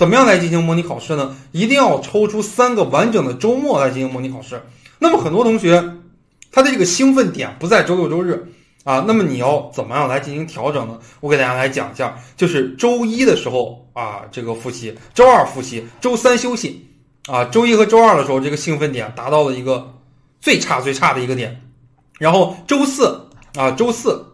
怎么样来进行模拟考试呢？一定要抽出三个完整的周末来进行模拟考试。那么很多同学，他的这个兴奋点不在周六周日啊，那么你要怎么样来进行调整呢？我给大家来讲一下，就是周一的时候啊，这个复习；周二复习；周三休息。啊，周一和周二的时候，这个兴奋点达到了一个最差最差的一个点，然后周四啊，周四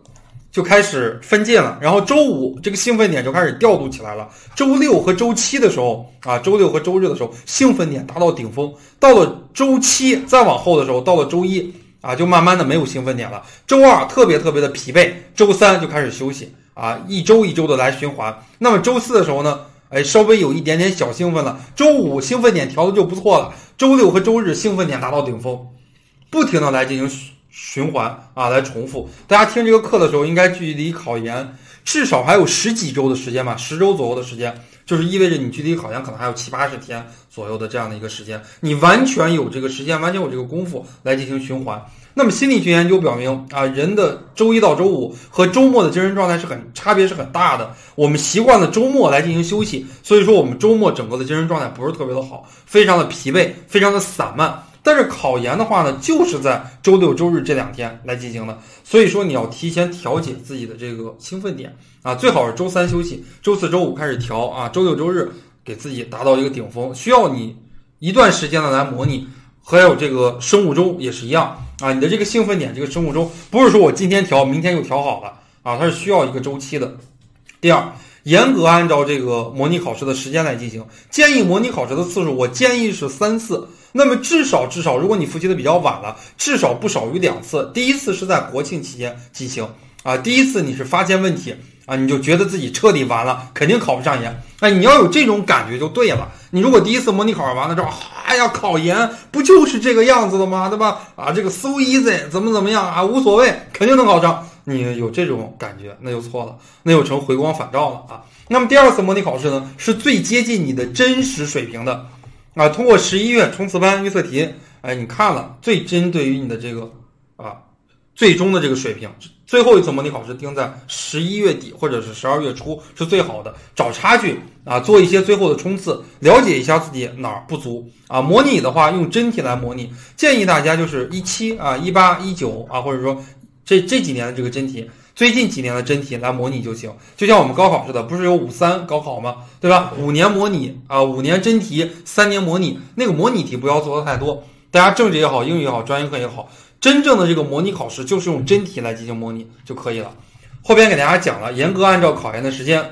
就开始分界了，然后周五这个兴奋点就开始调度起来了。周六和周七的时候啊，周六和周日的时候，兴奋点达到顶峰。到了周七再往后的时候，到了周一啊，就慢慢的没有兴奋点了。周二特别特别的疲惫，周三就开始休息啊，一周一周的来循环。那么周四的时候呢？哎，稍微有一点点小兴奋了。周五兴奋点调的就不错了。周六和周日兴奋点达到顶峰，不停的来进行循环啊，来重复。大家听这个课的时候，应该距离考研至少还有十几周的时间吧，十周左右的时间，就是意味着你距离考研可能还有七八十天左右的这样的一个时间，你完全有这个时间，完全有这个功夫来进行循环。那么心理学研究表明啊，人的周一到周五和周末的精神状态是很差别是很大的。我们习惯了周末来进行休息，所以说我们周末整个的精神状态不是特别的好，非常的疲惫，非常的散漫。但是考研的话呢，就是在周六周日这两天来进行的，所以说你要提前调节自己的这个兴奋点啊，最好是周三休息，周四周五开始调啊，周六周日给自己达到一个顶峰，需要你一段时间的来模拟。还有这个生物钟也是一样啊，你的这个兴奋点，这个生物钟不是说我今天调，明天就调好了啊，它是需要一个周期的。第二，严格按照这个模拟考试的时间来进行，建议模拟考试的次数，我建议是三次。那么至少至少，如果你复习的比较晚了，至少不少于两次。第一次是在国庆期间进行啊，第一次你是发现问题。啊，你就觉得自己彻底完了，肯定考不上研。哎，你要有这种感觉就对了。你如果第一次模拟考试完了之后，哎呀，考研不就是这个样子的吗？对吧？啊，这个 so easy，怎么怎么样啊，无所谓，肯定能考上。你有这种感觉，那就错了，那就成回光返照了啊。那么第二次模拟考试呢，是最接近你的真实水平的啊。通过十一月冲刺班预测题，哎，你看了最针对于你的这个啊最终的这个水平。最后一次模拟考试定在十一月底或者是十二月初是最好的，找差距啊，做一些最后的冲刺，了解一下自己哪儿不足啊。模拟的话用真题来模拟，建议大家就是一七啊、一八、一九啊，或者说这这几年的这个真题，最近几年的真题来模拟就行。就像我们高考似的，不是有五三高考吗？对吧？五年模拟啊，五年真题，三年模拟，那个模拟题不要做的太多。大家政治也好，英语也好，专业课也好。真正的这个模拟考试就是用真题来进行模拟就可以了。后边给大家讲了，严格按照考研的时间，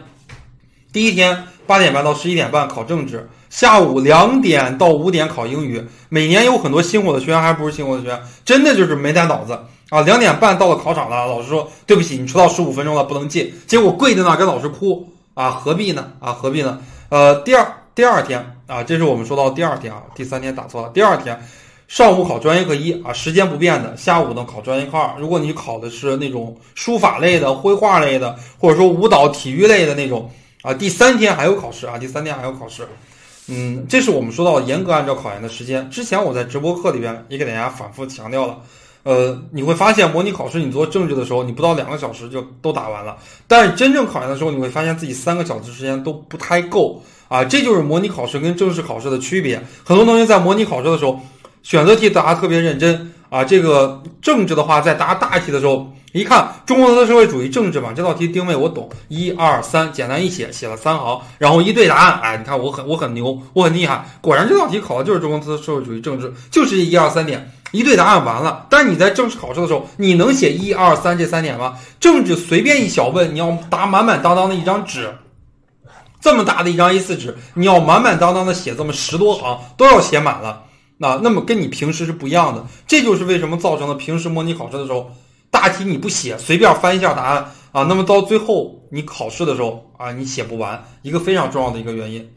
第一天八点半到十一点半考政治，下午两点到五点考英语。每年有很多辛苦的学员，还不是辛苦的学员，真的就是没带脑子啊！两点半到了考场了，老师说对不起，你迟到十五分钟了，不能进。结果跪在那跟老师哭啊，何必呢？啊，何必呢？呃，第二第二天啊，这是我们说到第二天啊，第三天打错了，第二天。上午考专业课一啊，时间不变的。下午呢考专业课二。如果你考的是那种书法类的、绘画类的，或者说舞蹈、体育类的那种啊，第三天还有考试啊，第三天还有考试。嗯，这是我们说到严格按照考研的时间。之前我在直播课里边也给大家反复强调了。呃，你会发现模拟考试你做政治的时候，你不到两个小时就都答完了。但是真正考研的时候，你会发现自己三个小时时间都不太够啊。这就是模拟考试跟正式考试的区别。很多同学在模拟考试的时候。选择题答特别认真啊，这个政治的话，在答大题的时候，一看中国的社会主义政治嘛，这道题定位我懂，一二三，简单一写，写了三行，然后一对答案，哎，你看我很我很牛，我很厉害，果然这道题考的就是中国的社会主义政治，就是一二三点，一对答案完了。但你在正式考试的时候，你能写一二三这三点吗？政治随便一小问，你要答满满当当的一张纸，这么大的一张 A4 纸，你要满满当当的写这么十多行，都要写满了。那那么跟你平时是不一样的，这就是为什么造成了平时模拟考试的时候，大题你不写，随便翻一下答案啊，那么到最后你考试的时候啊，你写不完，一个非常重要的一个原因。